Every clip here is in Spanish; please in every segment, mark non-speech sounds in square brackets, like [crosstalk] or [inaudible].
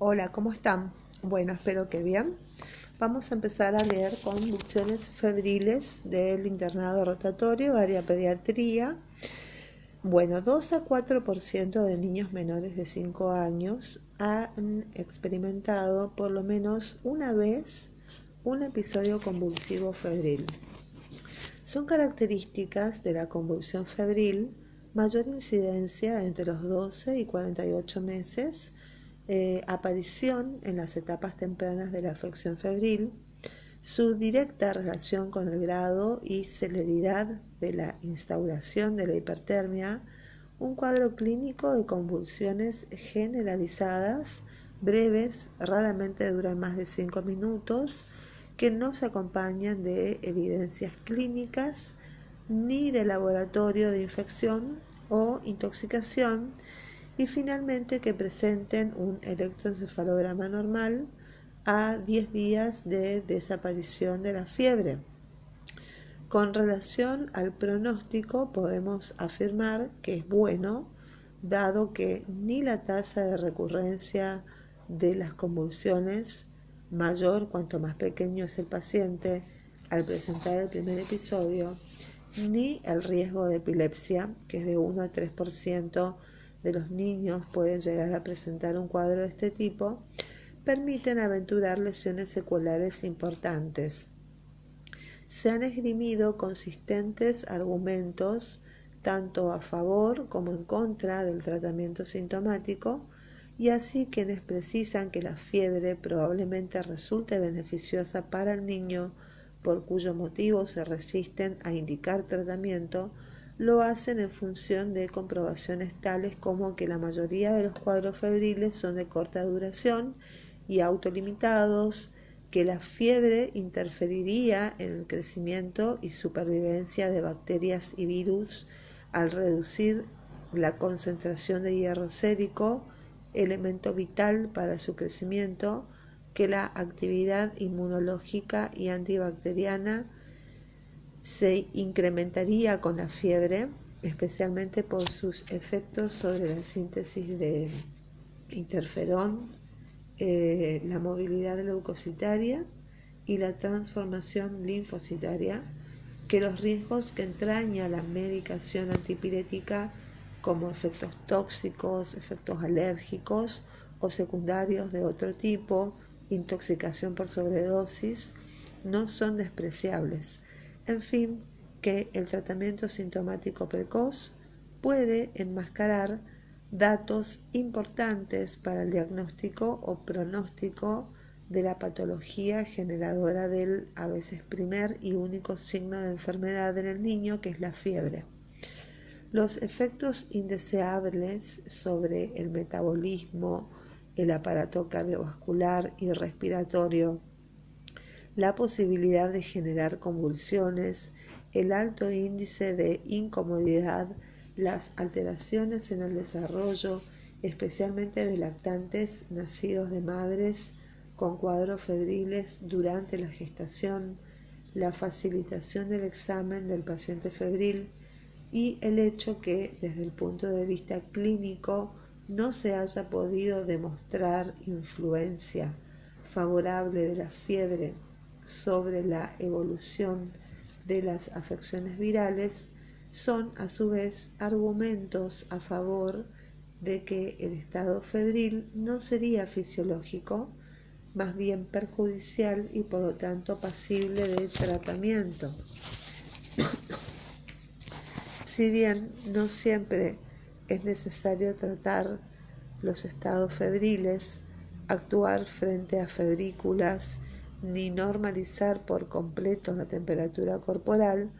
Hola, ¿cómo están? Bueno, espero que bien. Vamos a empezar a leer convulsiones febriles del internado rotatorio, área pediatría. Bueno, 2 a 4% de niños menores de 5 años han experimentado por lo menos una vez un episodio convulsivo febril. Son características de la convulsión febril mayor incidencia entre los 12 y 48 meses eh, aparición en las etapas tempranas de la afección febril, su directa relación con el grado y celeridad de la instauración de la hipertermia, un cuadro clínico de convulsiones generalizadas, breves, raramente duran más de 5 minutos, que no se acompañan de evidencias clínicas ni de laboratorio de infección o intoxicación y finalmente que presenten un electroencefalograma normal a 10 días de desaparición de la fiebre. Con relación al pronóstico podemos afirmar que es bueno, dado que ni la tasa de recurrencia de las convulsiones, mayor cuanto más pequeño es el paciente al presentar el primer episodio, ni el riesgo de epilepsia, que es de 1 a 3% de los niños pueden llegar a presentar un cuadro de este tipo, permiten aventurar lesiones seculares importantes. Se han esgrimido consistentes argumentos tanto a favor como en contra del tratamiento sintomático, y así quienes precisan que la fiebre probablemente resulte beneficiosa para el niño por cuyo motivo se resisten a indicar tratamiento, lo hacen en función de comprobaciones tales como que la mayoría de los cuadros febriles son de corta duración y autolimitados, que la fiebre interferiría en el crecimiento y supervivencia de bacterias y virus al reducir la concentración de hierro sérico, elemento vital para su crecimiento, que la actividad inmunológica y antibacteriana se incrementaría con la fiebre, especialmente por sus efectos sobre la síntesis de interferón, eh, la movilidad leucocitaria y la transformación linfocitaria, que los riesgos que entraña la medicación antipirética como efectos tóxicos, efectos alérgicos o secundarios de otro tipo, intoxicación por sobredosis, no son despreciables en fin, que el tratamiento sintomático precoz puede enmascarar datos importantes para el diagnóstico o pronóstico de la patología generadora del a veces primer y único signo de enfermedad en el niño, que es la fiebre. Los efectos indeseables sobre el metabolismo, el aparato cardiovascular y respiratorio la posibilidad de generar convulsiones, el alto índice de incomodidad, las alteraciones en el desarrollo, especialmente de lactantes nacidos de madres con cuadros febriles durante la gestación, la facilitación del examen del paciente febril y el hecho que desde el punto de vista clínico no se haya podido demostrar influencia favorable de la fiebre sobre la evolución de las afecciones virales son a su vez argumentos a favor de que el estado febril no sería fisiológico, más bien perjudicial y por lo tanto pasible de tratamiento. [coughs] si bien no siempre es necesario tratar los estados febriles, actuar frente a febrículas ni normalizar por completo la temperatura corporal,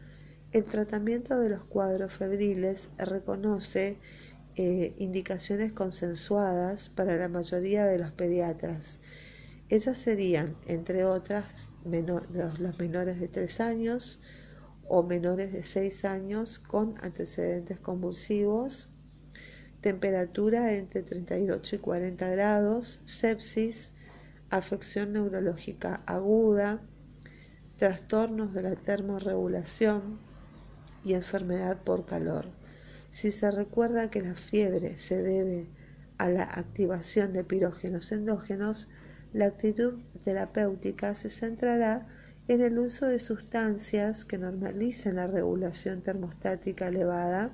el tratamiento de los cuadros febriles reconoce eh, indicaciones consensuadas para la mayoría de los pediatras. Ellas serían, entre otras, los menores de 3 años o menores de 6 años con antecedentes convulsivos, temperatura entre 38 y 40 grados, sepsis, afección neurológica aguda, trastornos de la termorregulación y enfermedad por calor. Si se recuerda que la fiebre se debe a la activación de pirógenos endógenos, la actitud terapéutica se centrará en el uso de sustancias que normalicen la regulación termostática elevada,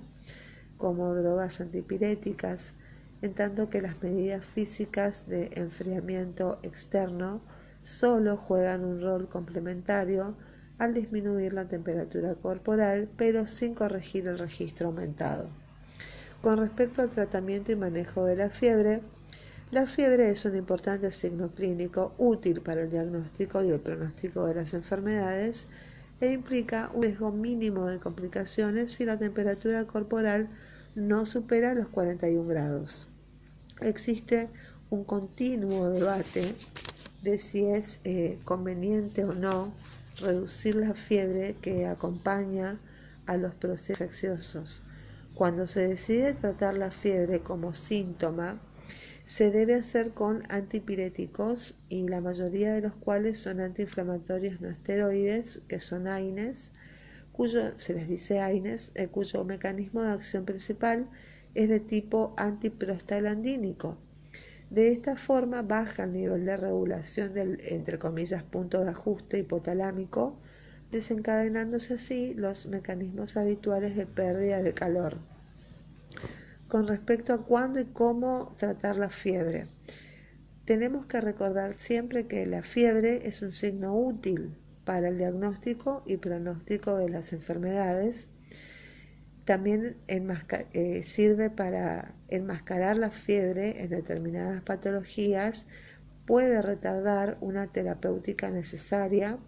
como drogas antipiréticas, en tanto que las medidas físicas de enfriamiento externo solo juegan un rol complementario al disminuir la temperatura corporal, pero sin corregir el registro aumentado. Con respecto al tratamiento y manejo de la fiebre, la fiebre es un importante signo clínico útil para el diagnóstico y el pronóstico de las enfermedades e implica un riesgo mínimo de complicaciones si la temperatura corporal no supera los 41 grados. Existe un continuo debate de si es eh, conveniente o no reducir la fiebre que acompaña a los procesos infecciosos. Cuando se decide tratar la fiebre como síntoma, se debe hacer con antipiréticos y la mayoría de los cuales son antiinflamatorios no esteroides, que son AINES, cuyo, se les dice AINES, eh, cuyo mecanismo de acción principal es de tipo antiprostaglandínico. De esta forma baja el nivel de regulación del, entre comillas, punto de ajuste hipotalámico, desencadenándose así los mecanismos habituales de pérdida de calor con respecto a cuándo y cómo tratar la fiebre. Tenemos que recordar siempre que la fiebre es un signo útil para el diagnóstico y pronóstico de las enfermedades. También eh, sirve para enmascarar la fiebre en determinadas patologías, puede retardar una terapéutica necesaria.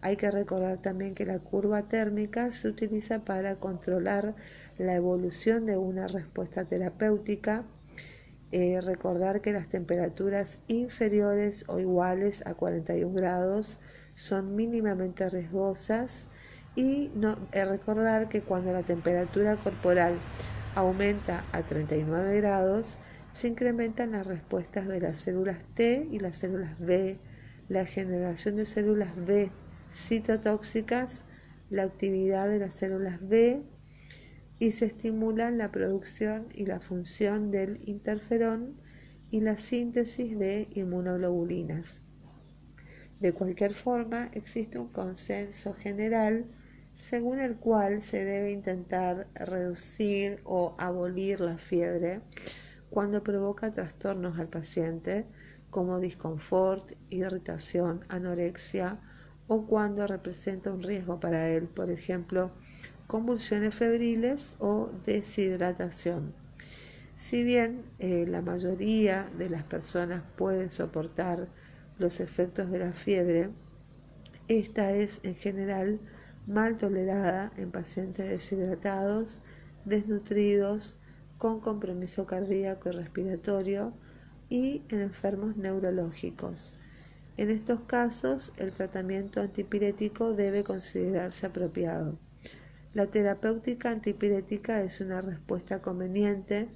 Hay que recordar también que la curva térmica se utiliza para controlar la evolución de una respuesta terapéutica, eh, recordar que las temperaturas inferiores o iguales a 41 grados son mínimamente riesgosas y eh, recordar que cuando la temperatura corporal aumenta a 39 grados, se incrementan las respuestas de las células T y las células B, la generación de células B citotóxicas, la actividad de las células B y se estimulan la producción y la función del interferón y la síntesis de inmunoglobulinas. De cualquier forma, existe un consenso general según el cual se debe intentar reducir o abolir la fiebre cuando provoca trastornos al paciente como disconfort, irritación, anorexia o cuando representa un riesgo para él, por ejemplo, convulsiones febriles o deshidratación. Si bien eh, la mayoría de las personas pueden soportar los efectos de la fiebre, esta es en general mal tolerada en pacientes deshidratados, desnutridos, con compromiso cardíaco y respiratorio y en enfermos neurológicos. En estos casos, el tratamiento antipirético debe considerarse apropiado. La terapéutica antipirética es una respuesta conveniente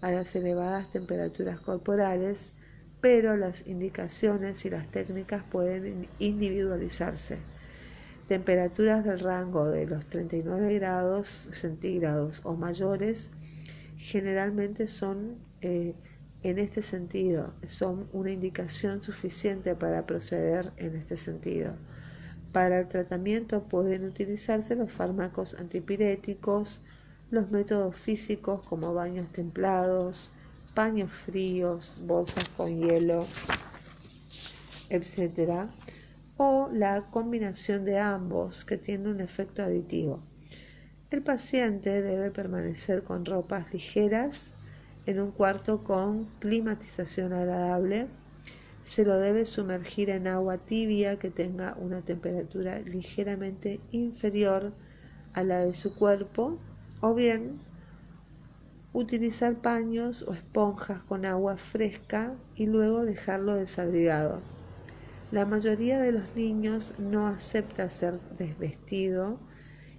a las elevadas temperaturas corporales, pero las indicaciones y las técnicas pueden individualizarse. Temperaturas del rango de los 39 grados centígrados o mayores generalmente son eh, en este sentido, son una indicación suficiente para proceder en este sentido. Para el tratamiento pueden utilizarse los fármacos antipiréticos, los métodos físicos como baños templados, paños fríos, bolsas con hielo, etc. O la combinación de ambos que tiene un efecto aditivo. El paciente debe permanecer con ropas ligeras en un cuarto con climatización agradable se lo debe sumergir en agua tibia que tenga una temperatura ligeramente inferior a la de su cuerpo o bien utilizar paños o esponjas con agua fresca y luego dejarlo desabrigado. La mayoría de los niños no acepta ser desvestido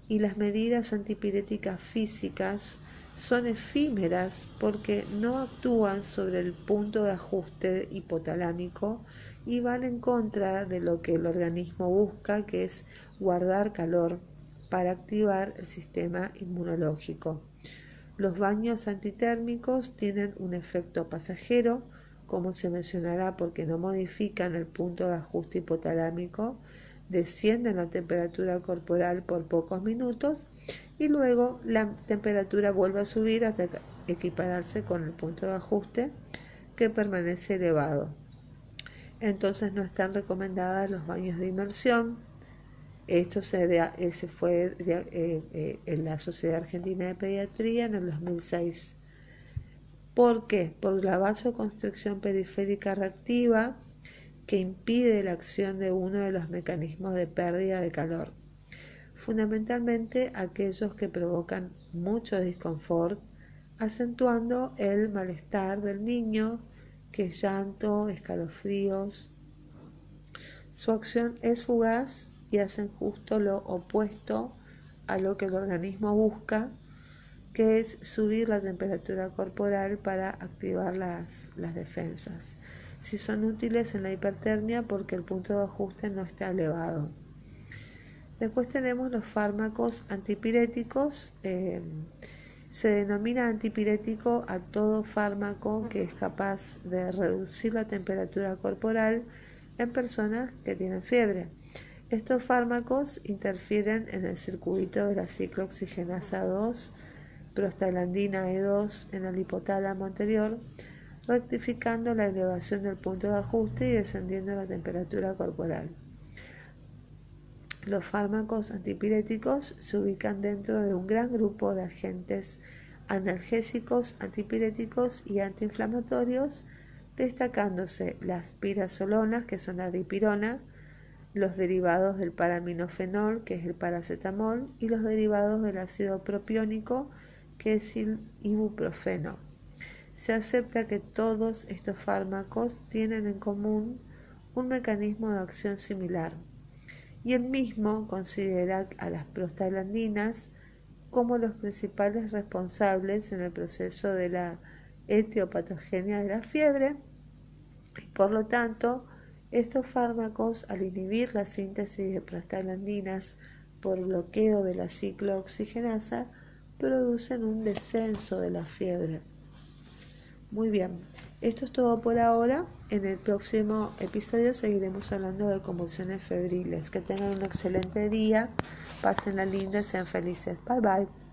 y las medidas antipiréticas físicas son efímeras porque no actúan sobre el punto de ajuste hipotalámico y van en contra de lo que el organismo busca, que es guardar calor para activar el sistema inmunológico. Los baños antitérmicos tienen un efecto pasajero, como se mencionará porque no modifican el punto de ajuste hipotalámico, descienden la temperatura corporal por pocos minutos y luego la temperatura vuelve a subir hasta equipararse con el punto de ajuste que permanece elevado. Entonces no están recomendadas los baños de inmersión. Esto se, fue eh, eh, en la Sociedad Argentina de Pediatría en el 2006. ¿Por qué? Por la vasoconstricción periférica reactiva que impide la acción de uno de los mecanismos de pérdida de calor, fundamentalmente aquellos que provocan mucho disconfort, acentuando el malestar del niño, que es llanto, escalofríos. Su acción es fugaz y hacen justo lo opuesto a lo que el organismo busca, que es subir la temperatura corporal para activar las, defensas. Si son útiles en la hipertermia porque el punto de ajuste no está elevado. Después tenemos los fármacos antipiréticos. Eh, se denomina antipirético a todo fármaco que es capaz de reducir la temperatura corporal en personas que tienen fiebre. Estos fármacos interfieren en el circuito de la ciclooxigenasa 2, prostaglandina E2 en el hipotálamo anterior, rectificando la elevación del punto de ajuste y descendiendo la temperatura corporal. Los fármacos antipiréticos se ubican dentro de un gran grupo de agentes analgésicos, antipiréticos y antiinflamatorios, destacándose las pirazolonas, que son la dipirona, los derivados del paraminofenol, que es el paracetamol, y los derivados del ácido propiónico, que es el ibuprofeno. Se acepta que todos estos fármacos tienen en común un mecanismo de acción similar y el mismo considera a las prostaglandinas como los principales responsables en el proceso de la etiopatogenia de la fiebre y por lo tanto estos fármacos al inhibir la síntesis de prostaglandinas por bloqueo de la ciclooxigenasa producen un descenso de la fiebre. Muy bien, esto es todo por ahora. En el próximo episodio seguiremos hablando de convulsiones febriles. Que tengan un excelente día, pasen la linda, sean felices. Bye bye.